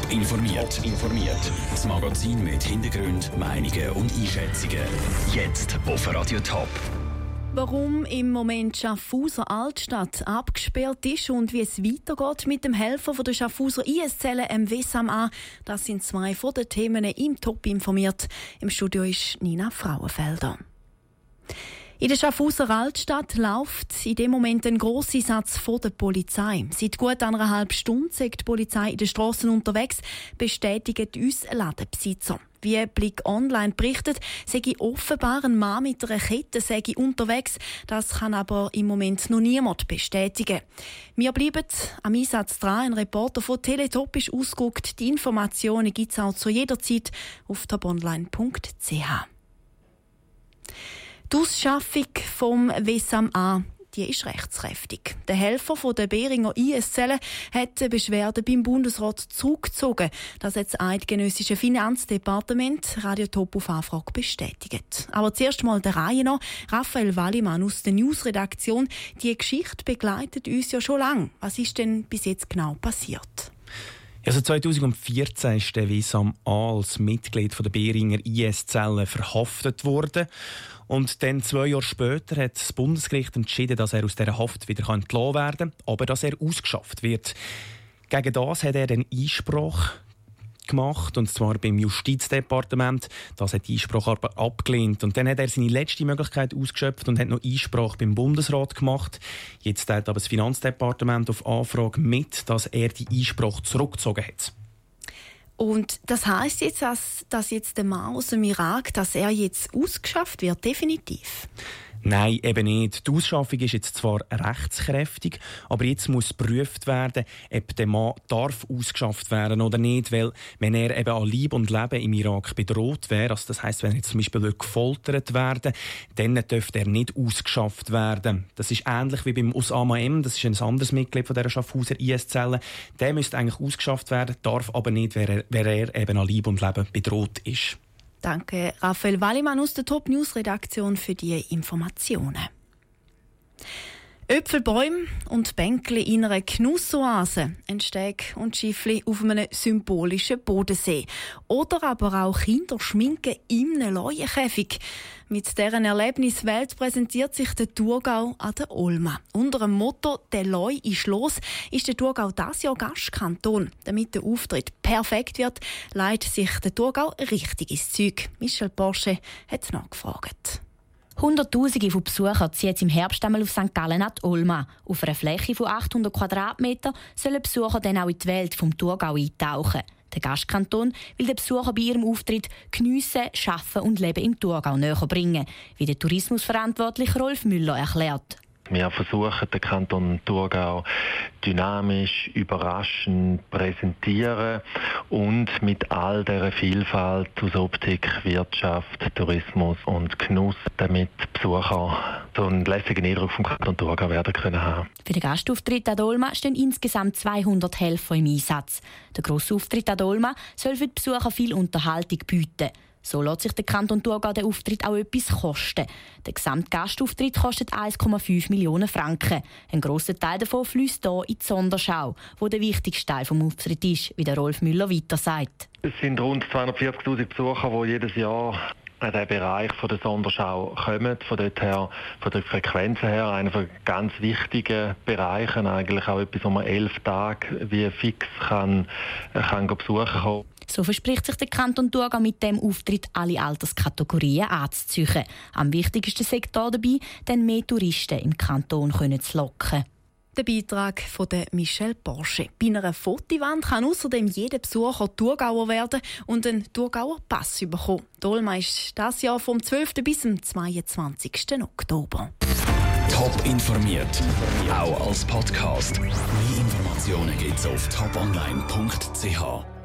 Top informiert. informiert. Das Magazin mit Hintergrund, Meinungen und Einschätzungen. Jetzt auf Radio Top. Warum im Moment Schaffhauser Altstadt abgesperrt ist und wie es weitergeht mit dem Helfer von der Schaffhauser IS-Zelle im Wessam an, das sind zwei von den Themen im Top informiert. Im Studio ist Nina Frauenfelder. In der Schaffhauser Altstadt läuft in dem Moment ein grosser Satz vor der Polizei. Seit gut anderthalb Stunden ist die Polizei in den Straßen unterwegs, bestätigt uns Ladenbesitzer. Wie Blick Online berichtet, sei offenbar ein Mann mit einer Kette sei unterwegs. Das kann aber im Moment noch niemand bestätigen. Wir bleiben am Einsatz dran. Ein Reporter von Teletop ist ausgeguckt. Die Informationen gibt es auch zu jeder Zeit auf tabonline.ch. Die Ausschaffung vom Wessam A die ist rechtskräftig. Der Helfer von der Beringer IS-Zelle hat die Beschwerde beim Bundesrat zurückgezogen. Das hat das eidgenössische Finanzdepartement Radio Top auf Anfrage bestätigt. Aber zuerst mal der Reihe noch. Raphael Wallimann aus der Newsredaktion. Die Geschichte begleitet uns ja schon lange. Was ist denn bis jetzt genau passiert? Also 2014 ist der Wissam A als Mitglied der Beringer IS-Zelle verhaftet worden. Und dann zwei Jahre später hat das Bundesgericht entschieden, dass er aus dieser Haft wieder entlassen werden kann, aber dass er ausgeschafft wird. Gegen das hat er den Einspruch gemacht, und zwar beim Justizdepartement. Das hat die Einspruch aber abgelehnt. Und dann hat er seine letzte Möglichkeit ausgeschöpft und hat noch Einsprache beim Bundesrat gemacht. Jetzt teilt aber das Finanzdepartement auf Anfrage mit, dass er die Einspruch zurückgezogen hat. Und das heißt jetzt, dass, dass jetzt der Mann aus dem Irak, dass er jetzt ausgeschafft wird, definitiv? Nein, eben nicht. Die Ausschaffung ist jetzt zwar rechtskräftig, aber jetzt muss geprüft werden, ob der Mann darf ausgeschafft werden oder nicht, weil wenn er eben an Leib und Leben im Irak bedroht wäre, also das heißt, wenn er zum Beispiel gefoltert werden dann dürfte er nicht ausgeschafft werden. Das ist ähnlich wie beim Osama M, das ist ein anderes Mitglied von dieser Schaffhauser IS-Zelle. Der müsste eigentlich ausgeschafft werden, darf aber nicht, wenn er, wenn er eben an Leib und Leben bedroht ist. Danke, Raphael Wallimann aus der Top News Redaktion für die Informationen. Äpfelbäume und Bänkle in einer Genussoase, ein Steg und Schiffli auf einem symbolischen Bodensee. Oder aber auch Kinderschminken in einem Leuenkäfig. Mit deren Erlebniswelt präsentiert sich der Thurgau an der Olma. Unter dem Motto «Der Leu ist los» ist der Thurgau das Jahr Gastkanton. Damit der Auftritt perfekt wird, leitet sich der Thurgau richtig ins Zeug. Michel Porsche hat nachgefragt. Hunderttausende von Besuchern ziehen jetzt im Herbst einmal auf St. Gallen die Olma. Auf einer Fläche von 800 Quadratmetern sollen Besucher dann auch in die Welt vom Thurgau eintauchen. Der Gastkanton will den Besucher bei ihrem Auftritt geniessen, arbeiten und Leben im Thurgau näher bringen, wie der Tourismusverantwortliche Rolf Müller erklärt. Wir versuchen den Kanton Thurgau dynamisch, überraschend präsentieren und mit all der Vielfalt aus Optik, Wirtschaft, Tourismus und Genuss, damit Besucher so einen lässigen Eindruck vom Kanton Thurgau werden können haben. Für den Gastauftritt an Dolma stehen insgesamt 200 Helfer im Einsatz. Der grosse Auftritt an Dolma soll für die Besucher viel Unterhaltung bieten. So lässt sich der Kanton Thurgau den Auftritt auch etwas kosten. Der Gesamtgastauftritt kostet 1,5 Millionen Franken. Ein grosser Teil davon fließt hier in die Sonderschau, wo der wichtigste Teil des Auftritt ist, wie der Rolf Müller weiter sagt. Es sind rund 240'000 Besucher, die jedes Jahr in den Bereich von der Sonderschau kommen. Von dort her, von der Frequenz her, einer von ganz wichtigen Bereichen, eigentlich auch etwas, wo man elf Tage wie fix kann, kann besuchen kann. So verspricht sich der Kanton Thurgau mit dem Auftritt alle Alterskategorien anzuziehen. Am wichtigsten Sektor dabei, denn mehr Touristen im Kanton können zu locken. Der Beitrag von Michel Porsche. Bei einer Fotowand kann außerdem jeder Besucher Thurgauer werden und einen Thurgauer Pass bekommen. Dolma ist das Jahr vom 12. bis zum 22. Oktober. Top informiert, auch als Podcast. Mehr Informationen gibt's auf toponline.ch.